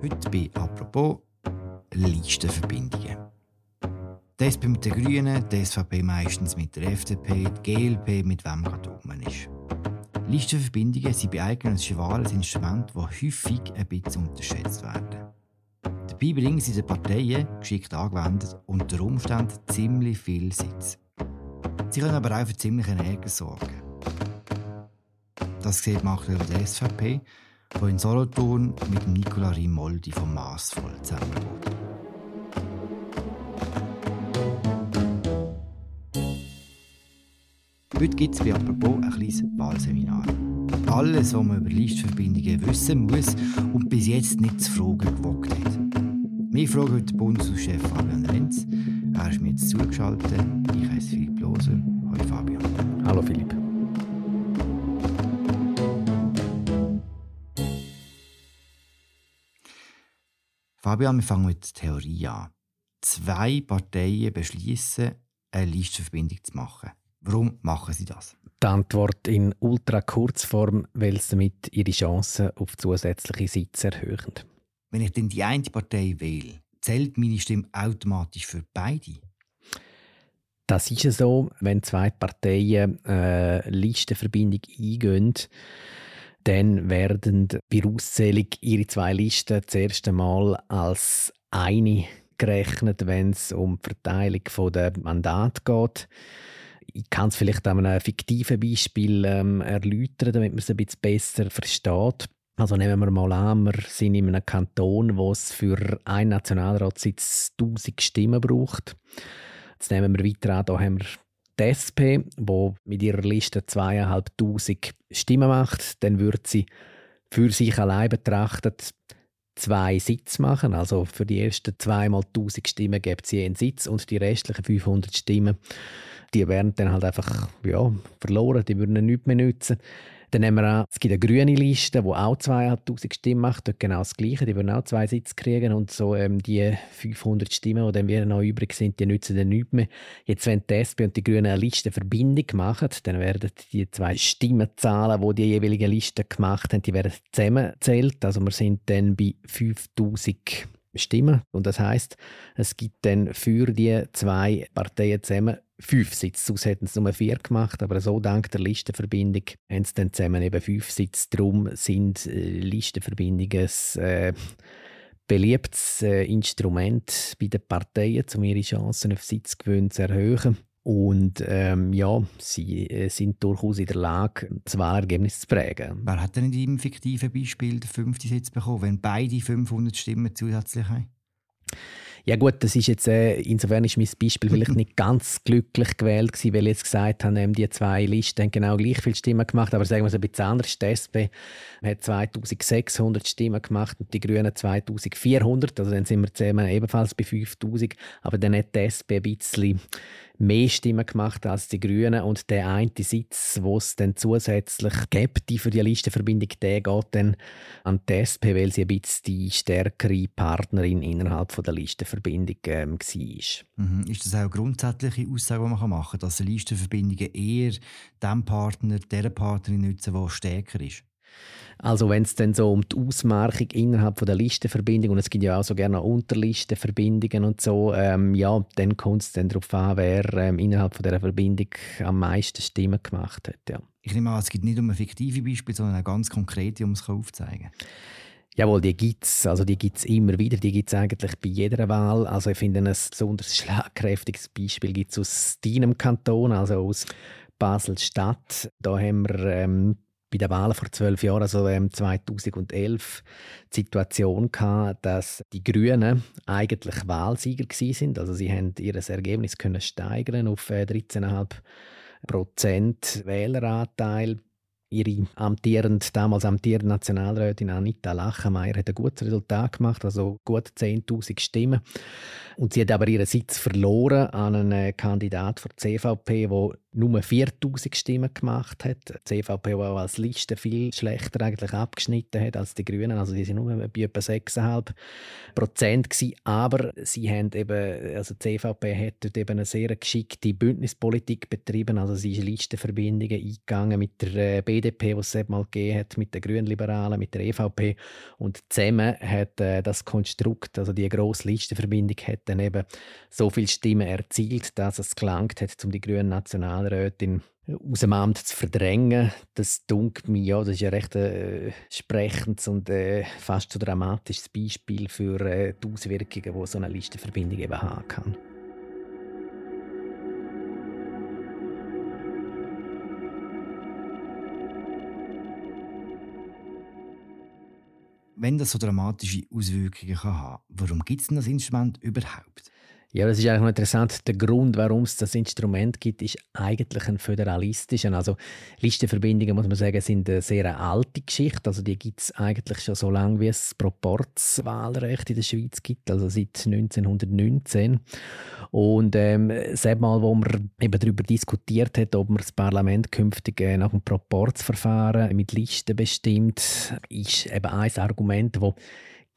Heute bei «Apropos» Listenverbindungen. SP mit den Grünen, die SVP meistens mit der FDP, die GLP mit wem gerade oben ist. Listenverbindungen sind bei eigenen schwales Instrument, das häufig ein bisschen unterschätzt werden. Dabei bringen sie den Parteien, geschickt angewendet, unter Umständen ziemlich viel Sitz. Sie können aber auch für ziemliche Ärger sorgen. Das sieht macht über die SVP, die in Solothurn mit Nicola Rimoldi vom Maßvoll zusammenbaut. Heute gibt es bei «Apropos» ein kleines Wahlseminar. Alles, was man über Listverbindungen wissen muss und bis jetzt nicht zu fragen gewagt hat. Wir fragen heute Bundeshauschef Fabian Renz. Er ist mir jetzt zugeschaltet. Ich heiße Philipp Loser. Hallo Fabian. Hallo Philipp. Fabian, wir fangen mit der Theorie an. Zwei Parteien beschließen, eine Listenverbindung zu machen. Warum machen sie das? Die Antwort in ultra Kurzform, weil sie damit ihre Chancen auf zusätzliche Sitze erhöhen. Wenn ich denn die eine Partei wähle, zählt meine Stimme automatisch für beide? Das ist so, wenn zwei Parteien äh, Listenverbindung eingehen, dann werden bei Auszählung ihre zwei Listen das erste Mal als eine gerechnet, wenn es um die Verteilung der Mandate geht. Ich kann es vielleicht an einem fiktiven Beispiel ähm, erläutern, damit man es ein bisschen besser versteht. Also nehmen wir mal an, wir sind in einem Kanton, wo es für einen Nationalratssitz 1000 Stimmen braucht. Jetzt nehmen wir weiter an, da haben wir die SP, die mit ihrer Liste 2500 Stimmen macht. Dann würde sie für sich allein betrachtet zwei Sitze machen. Also für die ersten zweimal 1000 Stimmen gibt sie einen Sitz und die restlichen 500 Stimmen, die werden dann halt einfach ja, verloren, die würden nichts mehr nützen. Dann nehmen wir an, es gibt eine grüne Liste, die auch 2'500 Stimmen macht, dort genau das Gleiche, die würden auch zwei Sitze kriegen und so ähm, die 500 Stimmen, die dann wieder noch übrig sind, die nützen dann nichts mehr. Jetzt, wenn die SP und die Grünen eine Listenverbindung machen, dann werden die zwei Stimmenzahlen, die die jeweiligen Listen gemacht haben, die werden zusammengezählt. Also wir sind dann bei 5000 Stimmen. Und das heißt, es gibt dann für die zwei Parteien zusammen fünf Sitze. Sonst hätten sie nur vier gemacht, aber so dank der Listenverbindung haben sie dann zusammen eben fünf Sitze. Darum sind äh, Listenverbindungen ein äh, beliebtes äh, Instrument bei den Parteien, um ihre Chancen auf Sitzgewinn zu erhöhen. Und ähm, ja, sie äh, sind durchaus in der Lage, das Wahlergebnis zu prägen. Wer hat denn in deinem fiktiven Beispiel den fünften Sitz bekommen, wenn beide 500 Stimmen zusätzlich haben? Ja gut, das ist jetzt, äh, insofern ist mein Beispiel vielleicht nicht ganz glücklich gewählt gewesen, weil ich jetzt gesagt habe, ähm, die zwei Listen haben genau gleich viele Stimmen gemacht, aber sagen wir es ein bisschen anders. Die SP hat 2600 Stimmen gemacht und die Grünen 2400, also dann sind wir zusammen ebenfalls bei 5000, aber dann hat die SP ein bisschen mehr Stimmen gemacht als die Grünen. Und der eine Sitz, wo es dann zusätzlich gibt, die für die Listenverbindung, der geht dann an die SP, weil sie ein bisschen die stärkere Partnerin innerhalb von der Listenverbindung ähm, war. Mhm. Ist das auch eine grundsätzliche Aussage, die man machen kann, dass Listenverbindungen eher dem Partner, der Partnerin nützen, der stärker ist? Also wenn es dann so um die Ausmarkung innerhalb von der Listenverbindung und es gibt ja auch so gerne Unterlistenverbindungen und so, ähm, ja, dann kommt es dann darauf an, wer ähm, innerhalb von dieser Verbindung am meisten Stimmen gemacht hat. Ja. Ich nehme an, es geht nicht um ein fiktives Beispiel, sondern ein ganz konkrete, um es aufzuzeigen. Jawohl, die gibt es. Also die gibt immer wieder. Die gibt es eigentlich bei jeder Wahl. Also ich finde ein besonders schlagkräftiges Beispiel gibt es aus deinem Kanton, also aus Basel-Stadt. Da haben wir ähm, bei der Wahl vor zwölf Jahren, also 2011, die Situation gehabt, dass die Grünen eigentlich Wahlsieger sind. Also sie haben ihr Ergebnis können steigern auf 13,5 äh, Prozent Wähleranteil. Ihre amtierend, damals amtierende Nationalrätin Anita Lachenmeier hat ein gutes Resultat gemacht, also gut 10.000 Stimmen. Und sie hat aber ihren Sitz verloren an einen Kandidat für die CVP, der nur 4000 Stimmen gemacht hat. Die CVP auch als Liste viel schlechter eigentlich abgeschnitten hat als die Grünen. Also die sind nur bei etwa 6,5 Prozent. Aber sie haben eben, also die CVP hat dort eben eine sehr geschickte Bündnispolitik betrieben. Also sie ist Listenverbindungen eingegangen mit der äh, BDP, die es mal gegeben hat, mit den Grünliberalen, mit der EVP. Und zusammen hat äh, das Konstrukt, also die grosse Listenverbindung, hat dann eben so viele Stimmen erzielt, dass es gelangt hat, um die Grünen National Nationalrätin aus dem Amt zu verdrängen, das dunkelt mir, ja, das ist ein recht äh, sprechendes und äh, fast so dramatisches Beispiel für äh, die Auswirkungen, die so eine Listenverbindung eben haben kann. Wenn das so dramatische Auswirkungen kann haben warum gibt es das Instrument überhaupt? Ja, das ist eigentlich noch interessant. Der Grund, warum es das Instrument gibt, ist eigentlich ein föderalistischer. Also Listenverbindungen, muss man sagen, sind eine sehr alte Geschichte. Also die gibt es eigentlich schon so lange, wie es Proporzwahlrecht in der Schweiz gibt, also seit 1919. Und ähm, das Mal, wo man eben darüber diskutiert hat, ob man das Parlament künftig äh, nach dem Proporzverfahren mit Listen bestimmt, ist eben ein Argument, das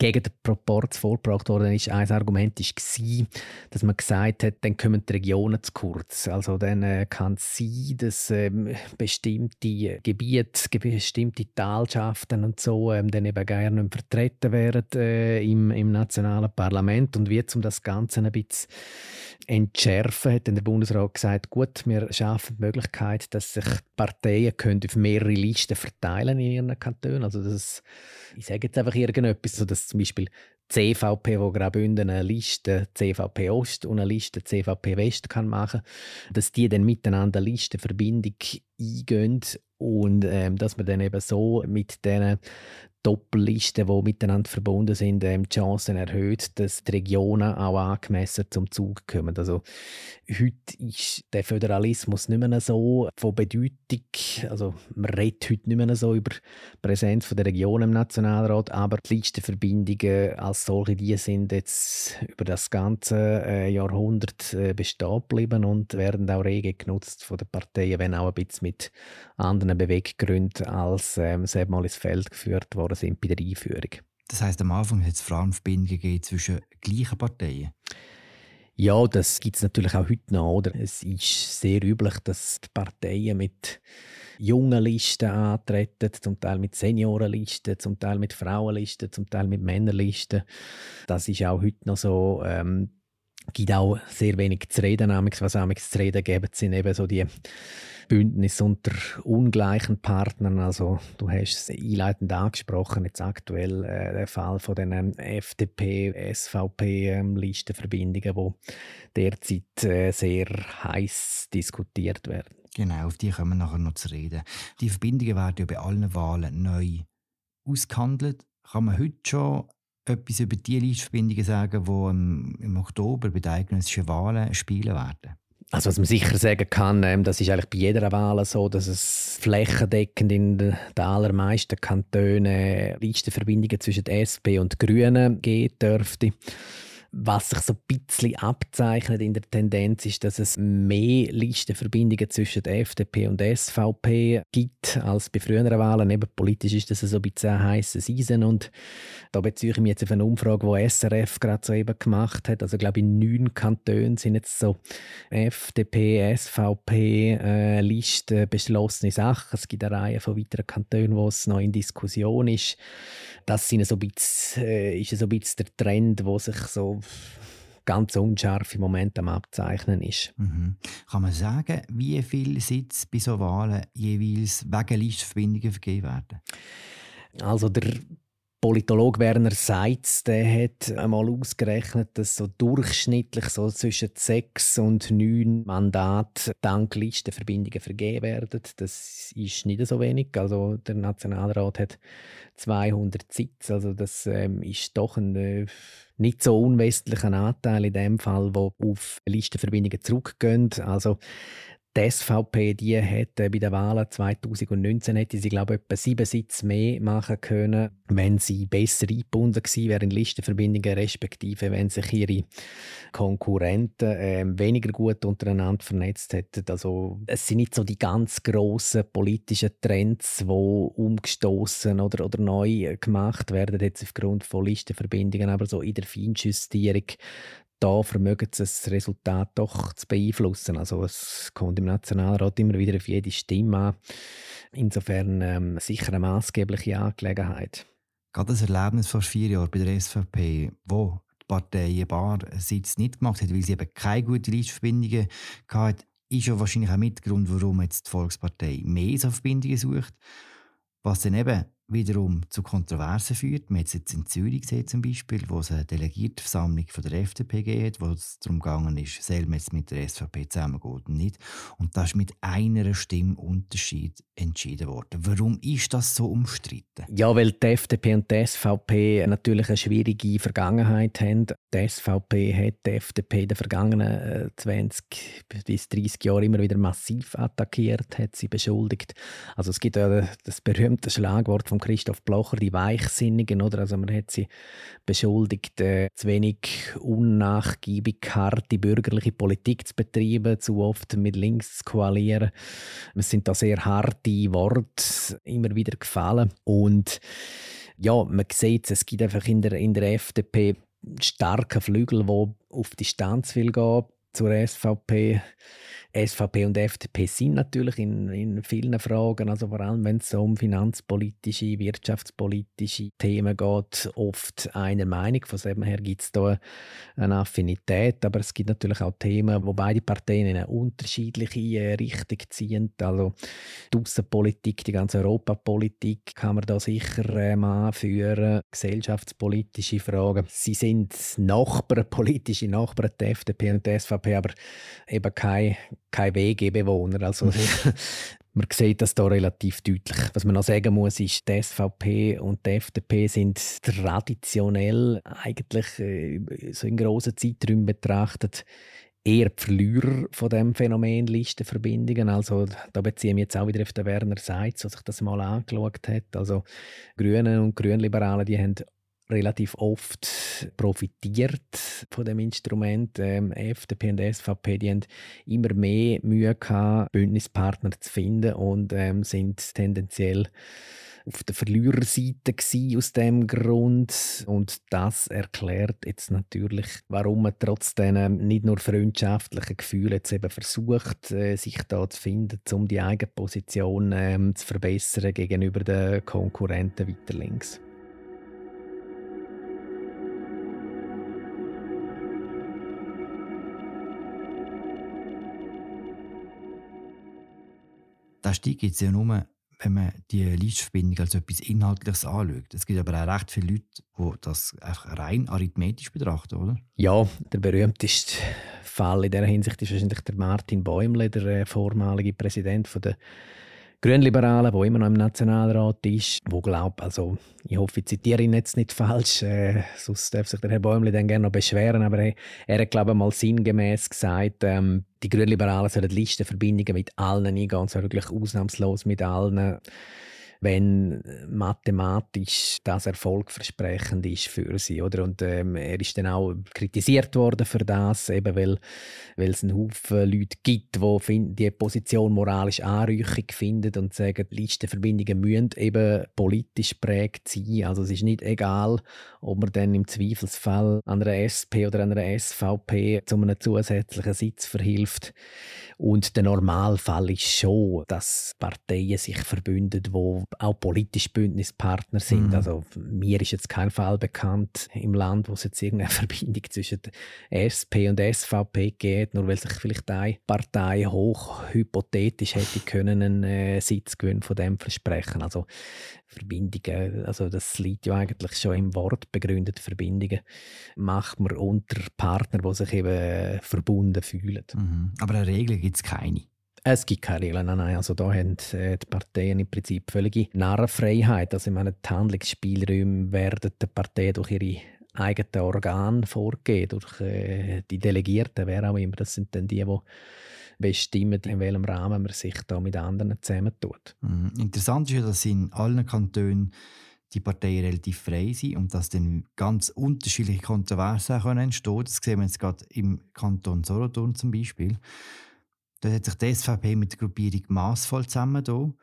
gegen den Proporz vorgebracht worden ist, ein Argument war, dass man gesagt hat, dann kommen die Regionen zu kurz. Also dann äh, kann es sein, dass ähm, bestimmte Gebiete, bestimmte Talschaften und so ähm, dann eben gerne nicht vertreten werden äh, im, im nationalen Parlament. Und wie um das Ganze ein bisschen entschärfen, hat dann der Bundesrat gesagt, gut, wir schaffen die Möglichkeit, dass sich Parteien können auf mehrere Listen verteilen in ihren Kantonen. Also das, ich sage jetzt einfach irgendetwas, so dass zum Beispiel CVP, wo Graubünden eine Liste CVP Ost und eine Liste CVP West kann machen, dass die dann miteinander Listenverbindung eingehen und ähm, dass man dann eben so mit diesen Doppellisten, die miteinander verbunden sind, ähm, die Chancen erhöht, dass die Regionen auch angemessen zum Zug kommen. Also heute ist der Föderalismus nicht mehr so von Bedeutung, also man redet heute nicht mehr so über die Präsenz der Regionen im Nationalrat, aber die Listenverbindungen als solche, die sind jetzt über das ganze äh, Jahrhundert äh, bestehen geblieben und werden auch rege genutzt von den Parteien, wenn auch ein bisschen mit anderen Beweggründen als ähm, ins Feld geführt worden sind bei der Einführung. Das heißt, am Anfang hat es vor allem Verbindungen zwischen gleichen Parteien? Ja, das gibt es natürlich auch heute noch. Oder? Es ist sehr üblich, dass die Parteien mit jungen Listen antreten, zum Teil mit Seniorenlisten, zum Teil mit Frauenlisten, zum Teil mit Männerlisten. Das ist auch heute noch so. Ähm, gibt auch sehr wenig zu reden. Was auch zu reden gibt, sind eben so die Bündnis unter ungleichen Partnern. Also du hast es einleitend angesprochen, jetzt aktuell äh, der Fall von den ähm, FDP, SVP-Listenverbindungen, ähm, wo derzeit äh, sehr heiß diskutiert werden. Genau, auf die kommen wir nachher noch zu reden. Die Verbindungen werden ja bei allen Wahlen neu ausgehandelt. Kann man heute schon etwas über die Listenverbindungen sagen, die im Oktober bei den eidgenössischen Wahlen spielen werden? Also was man sicher sagen kann, ähm, das ist eigentlich bei jeder Wahl so, dass es flächendeckend in den allermeisten Kantonen Listenverbindungen zwischen SP und Grünen geben dürfte. Was sich so ein bisschen abzeichnet in der Tendenz ist, dass es mehr Listenverbindungen zwischen der FDP und der SVP gibt als bei früheren Wahlen. Eben politisch ist das so ein bisschen ein heißes Eisen und da beziehe ich mich jetzt auf eine Umfrage, die SRF gerade so eben gemacht hat. Also ich glaube in neun Kantonen sind jetzt so FDP, SVP äh, Listen beschlossene Sachen. Es gibt eine Reihe von weiteren Kantonen, wo es noch in Diskussion ist. Das sind so ein bisschen, äh, ist so ein bisschen der Trend, wo sich so ganz unscharf im Moment am Abzeichnen ist. Mhm. Kann man sagen, wie viele Sitze bei so Wahlen jeweils wegen Listenverbindungen vergeben werden? Also der Politologe Werner Seitz der hat einmal ausgerechnet, dass so durchschnittlich so zwischen sechs und neun Mandaten dank Listenverbindungen vergeben werden. Das ist nicht so wenig. Also der Nationalrat hat 200 Sitze. Also das ähm, ist doch ein äh, nicht so unwestlicher Anteil in dem Fall, wo auf Listenverbindungen zurückgehen. Also Die SVP, die hätte bei den Wahlen 2019 hätte sie, glaube ich, etwa sieben Sitze mehr machen können, wenn sie besser eingebunden gewesen wären in Listenverbindungen, respektive wenn sich ihre Konkurrenten äh, weniger gut untereinander vernetzt hätten. Also es sind nicht so die ganz grossen politischen Trends, die umgestoßen oder, oder neu gemacht werden jetzt aufgrund von Listenverbindungen, aber so in der Feinjustierung da vermögen sie das Resultat doch zu beeinflussen. Also es kommt im Nationalrat immer wieder auf jede Stimme an. Insofern ähm, sicher eine maßgebliche Angelegenheit. Gerade das Erlebnis vor vier Jahren bei der SVP, wo die Partei ein paar Sitze nicht gemacht hat, weil sie eben keine guten Listverbindungen hatte, ist ja wahrscheinlich auch Mitgrund, warum jetzt die Volkspartei mehr so Verbindungen sucht. Was dann eben wiederum zu Kontroversen führt. Man hat es jetzt in Zürich gesehen, zum Beispiel, wo es eine Delegiertenversammlung von der FDP geht, wo es darum gegangen ist, man jetzt mit der SVP zusammengeht oder nicht. Und das ist mit einer Stimme Unterschied entschieden worden. Warum ist das so umstritten? Ja, weil die FDP und die SVP natürlich eine schwierige Vergangenheit haben. Die SVP hat die FDP in den vergangenen 20 äh, bis 30 Jahren immer wieder massiv attackiert, hat sie beschuldigt. Also es gibt ja das berühmte Schlagwort von Christoph Blocher, die Weichsinnigen, oder? Also man hat sie beschuldigt, äh, zu wenig unnachgiebig harte bürgerliche Politik zu betreiben, zu oft mit links zu koalieren. Es sind da sehr harte Worte immer wieder gefallen und ja, man sieht, es gibt einfach in der, in der FDP starken Flügel, wo auf Distanz will gehen zur SVP. SVP und FDP sind natürlich in, in vielen Fragen, also vor allem wenn es so um finanzpolitische, wirtschaftspolitische Themen geht, oft einer Meinung. Von dem her gibt es da eine Affinität, aber es gibt natürlich auch Themen, wo beide Parteien in eine unterschiedliche äh, Richtung ziehen. Also die Außenpolitik, die ganze Europapolitik kann man da sicher ähm, anführen, gesellschaftspolitische Fragen. Sie sind Nachbarn, politische Nachbarn, die FDP und die SVP, aber eben keine kein WG-Bewohner. Also, man sieht das da relativ deutlich. Was man noch sagen muss, ist, die SVP und die FDP sind traditionell eigentlich äh, so in grossen Zeiträumen betrachtet eher die Verlierer von dem Phänomen Listenverbindungen. Also da beziehe ich mich jetzt auch wieder auf den Werner Seitz, der sich das mal angeschaut hat. Also Grüne und Grünliberale, die haben relativ oft profitiert von dem Instrument. Ähm, FDP und SVP die haben immer mehr Mühe gehabt, Bündnispartner zu finden und ähm, sind tendenziell auf der Verliererseite aus dem Grund und das erklärt jetzt natürlich, warum man trotz diesen nicht nur freundschaftlichen Gefühlen jetzt eben versucht, äh, sich da zu finden, um die eigene Position ähm, zu verbessern gegenüber den Konkurrenten weiter links. Stieg gibt es ja nur, wenn man die Listverbindung als etwas Inhaltliches anschaut. Es gibt aber auch recht viele Leute, die das rein arithmetisch betrachten, oder? Ja, der berühmteste Fall in dieser Hinsicht ist wahrscheinlich der Martin Bäumle, der äh, vormalige Präsident von der Grünliberalen, der immer noch im Nationalrat ist, wo glaubt, also ich hoffe, ich zitiere ihn jetzt nicht falsch, äh, sonst darf sich der Herr Bäumli dann gerne noch beschweren, aber er, er hat, glaube ich, mal sinngemäß gesagt, ähm, die Grünliberalen sollen Listenverbindungen mit allen eingehen, und zwar wirklich ausnahmslos mit allen wenn mathematisch das erfolgversprechend ist für sie. Oder? Und ähm, er ist dann auch kritisiert worden für das, eben weil, weil es einen Haufen Leute gibt, die die Position moralisch anrüchig finden und sagen, Listenverbindungen müssen eben politisch prägt sein. Also es ist nicht egal, ob man dann im Zweifelsfall an einer SP oder an einer SVP zu einem zusätzlichen Sitz verhilft. Und der Normalfall ist schon, dass Parteien sich verbünden, wo auch politisch Bündnispartner sind. Mhm. Also mir ist jetzt kein Fall bekannt im Land, wo es jetzt irgendeine Verbindung zwischen SP und SVP geht, nur weil sich vielleicht eine Partei hoch hypothetisch hätte können einen äh, Sitzgewinn von dem versprechen. Also Verbindungen, also das liegt ja eigentlich schon im Wort, begründete Verbindungen, macht man unter Partnern, die sich eben verbunden fühlen. Mhm. Aber eine Regel gibt es keine. Es gibt keine Regeln, nein, nein. Also da haben äh, die Parteien im Prinzip völlige Narrenfreiheit. Also ich meine, die Handlungsspielräume werden den Parteien durch ihre eigenen Organe vorgegeben, durch äh, die Delegierten, wer auch immer. Das sind dann die, die bestimmen, in welchem Rahmen man sich da mit anderen zusammentut. Mhm. Interessant ist ja, dass in allen Kantonen die Parteien relativ frei sind und dass dann ganz unterschiedliche Kontroversen entstehen können. Das sehen wir jetzt gerade im Kanton Solothurn zum Beispiel. Da hat sich die SVP mit der Gruppierung maßvoll zusammengetan.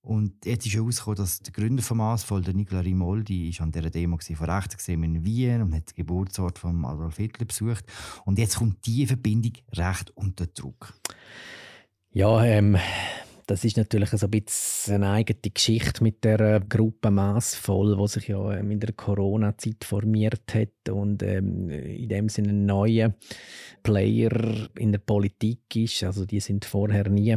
Und jetzt ist herausgekommen, dass der Gründer von Maßvoll, der Nicola Rimoldi, ist an dieser Demo von rechts in Wien und hat den Geburtsort von Adolf Hitler besucht. Und jetzt kommt diese Verbindung recht unter Druck. Ja, ähm, das ist natürlich so ein bisschen eine eigene Geschichte mit der Gruppe Maßvoll, die sich ja ähm, in der Corona-Zeit formiert hat und ähm, in dem Sinne ein neuer Player in der Politik ist. Also die sind vorher nie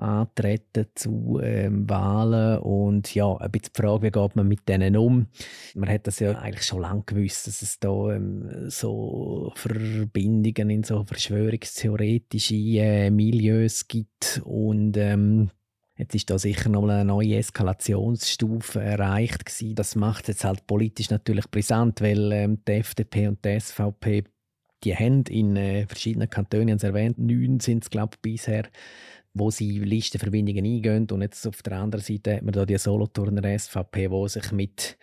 antreten zu ähm, Wahlen und ja, ein bisschen die Frage, wie geht man mit denen um? Man hat das ja eigentlich schon lange gewusst, dass es da ähm, so Verbindungen in so verschwörungstheoretische äh, Milieus gibt und ähm, Jetzt ist da sicher noch eine neue Eskalationsstufe erreicht gewesen. Das macht jetzt halt politisch natürlich brisant, weil ähm, die FDP und die SVP die haben in äh, verschiedenen Kantonen, erwähnt, neun sind es glaube ich bisher, wo sie Listenverbindungen eingehen. Und jetzt auf der anderen Seite hat man da die Solothurner SVP, wo sich mit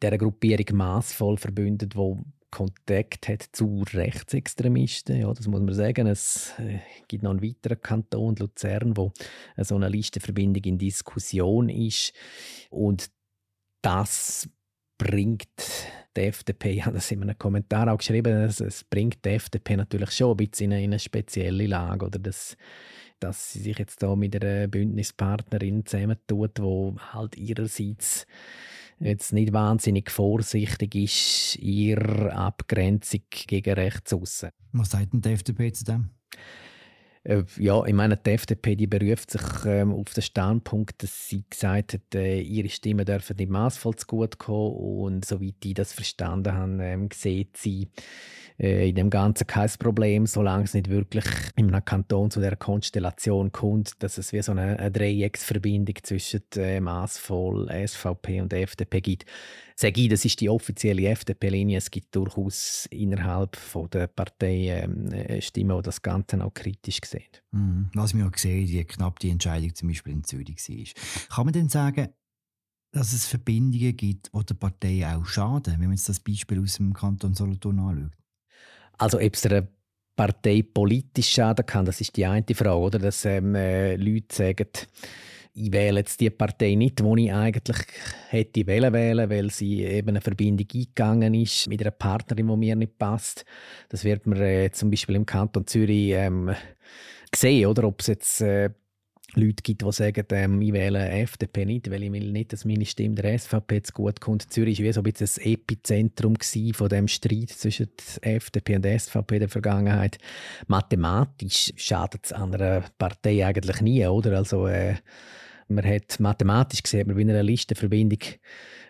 der Gruppierung maßvoll verbündet, wo Kontakt hat zu Rechtsextremisten. Ja, das muss man sagen. Es äh, gibt noch einen weiteren Kanton, Luzern, wo so eine Listenverbindung in Diskussion ist. Und das bringt die FDP, ich habe das in einem Kommentar auch geschrieben, es, bringt die FDP natürlich schon ein bisschen in eine spezielle Lage. Oder das, dass sie sich jetzt da mit einer Bündnispartnerin zusammentut, wo halt ihrerseits jetzt nicht wahnsinnig vorsichtig ist in ihrer Abgrenzung gegen rechts aussen. Was sagt denn die FDP zu dem? Äh, ja, ich meine, die FDP die beruft sich ähm, auf den Standpunkt, dass sie gesagt hat, äh, ihre Stimmen dürfen nicht maßvoll zu gut kommen. Und soweit ich das verstanden habe, ähm, sieht sie äh, in dem Ganzen kein Problem, solange es nicht wirklich in einem Kanton zu der Konstellation kommt, dass es wie so eine, eine Dreiecksverbindung zwischen äh, maßvoll SVP und FDP gibt. Sage ich, das ist die offizielle FDP-Linie. Es gibt durchaus innerhalb von der Partei ähm, äh, Stimmen, die das Ganze auch kritisch sehen. Mhm. Was wir auch gesehen wie knapp die Entscheidung zum Beispiel in Zürich war. Kann man denn sagen, dass es Verbindungen gibt, die der Partei auch schaden, wenn man jetzt das Beispiel aus dem Kanton Solothurn anschaut? Also ob es einer Partei politisch schaden kann, das ist die eine Frage, oder? Dass ähm, äh, Leute sagen, ich wähle jetzt die Partei nicht, die ich eigentlich hätte wählen wählen, weil sie eben eine Verbindung eingegangen ist mit einer Partnerin, die mir nicht passt. Das wird man äh, zum Beispiel im Kanton Zürich ähm, sehen, oder? Ob es jetzt äh, Leute gibt, die sagen, ähm, ich wähle FDP nicht, weil ich will nicht, dass meine Stimme der SVP zu gut kommt. Zürich war wie so ein bisschen das Epizentrum von dem Streit zwischen der FDP und der SVP in der Vergangenheit. Mathematisch schadet es einer Partei eigentlich nie, oder? Also, äh, man hat mathematisch gesehen, man bei einer Listenverbindung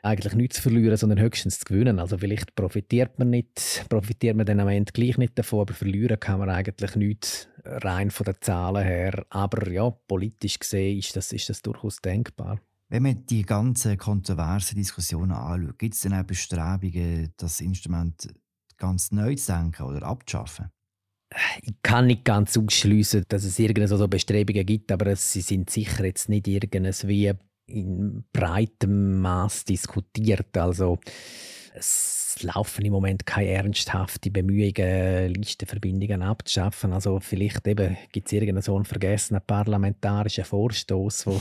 eigentlich nichts zu verlieren, sondern höchstens zu gewinnen. Also vielleicht profitiert man nicht, profitiert man dann am Ende gleich nicht davon, aber verlieren kann man eigentlich nichts rein von den Zahlen her. Aber ja, politisch gesehen ist das, ist das durchaus denkbar. Wenn man die ganzen kontroversen Diskussionen anschaut, gibt es dann auch Bestrebungen, das Instrument ganz neu zu denken oder abzuschaffen? Ich kann nicht ganz ausschließen, dass es irgendeine so Bestrebungen gibt, aber sie sind sicher jetzt nicht irgendwie in breitem Maß diskutiert. Also es laufen im Moment keine ernsthaften Bemühungen, Listenverbindungen abzuschaffen. Also vielleicht gibt es irgendeinen so vergessenen parlamentarischen Vorstoß,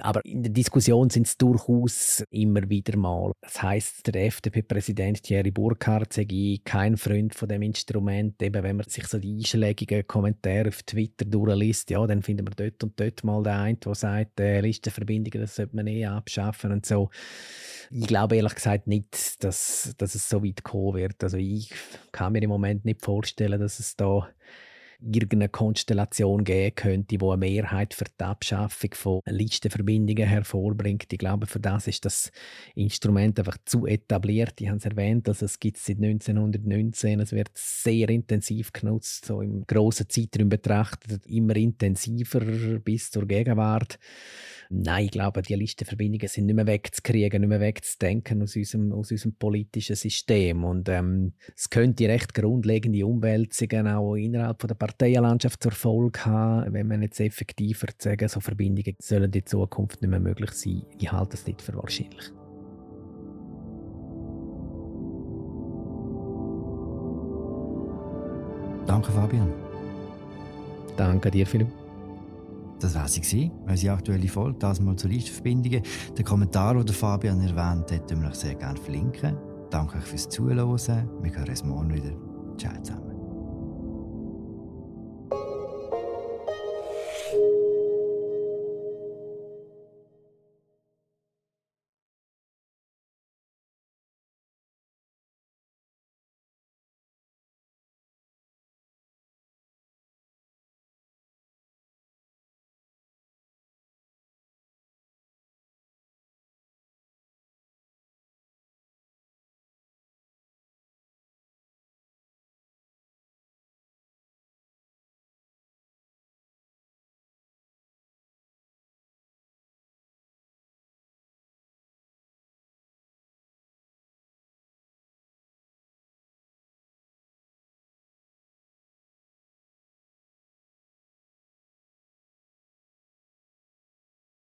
Aber in der Diskussion sind es durchaus immer wieder mal. Das heißt, der FDP-Präsident Thierry Burkhardt sei kein Freund von dem Instrument. Eben, wenn man sich so die einschlägigen Kommentare auf Twitter durchliest, ja, dann findet man dort und dort mal den einen, der sagt, äh, Listenverbindungen, das sollte man eh abschaffen und so. Ich glaube ehrlich gesagt nicht, dass, dass es so weit kommen wird. Also ich kann mir im Moment nicht vorstellen, dass es da irgendeine Konstellation geben könnte, die eine Mehrheit für die Abschaffung von Listenverbindungen hervorbringt. Ich glaube, für das ist das Instrument einfach zu etabliert. Ich habe es erwähnt, also es gibt es seit 1919. Es wird sehr intensiv genutzt, so im grossen Zeitraum betrachtet, immer intensiver bis zur Gegenwart. Nein, ich glaube, die Listenverbindungen sind nicht mehr wegzukriegen, nicht mehr wegzudenken aus unserem, aus unserem politischen System. Und ähm, es könnte recht grundlegende Umwälzungen auch innerhalb von der Parteienlandschaft zur Folge haben, wenn man jetzt effektiver sagen, so Verbindungen sollen in Zukunft nicht mehr möglich sein. Ich halte das nicht für wahrscheinlich. Danke, Fabian. Danke dir, Philipp. Das war sie, unsere aktuelle Folge, das mal zur Listenverbindungen. Den Kommentar, den Fabian erwähnt hat, wir euch sehr gerne verlinken. Danke euch fürs Zuhören. Wir hören uns morgen wieder. Ciao zusammen.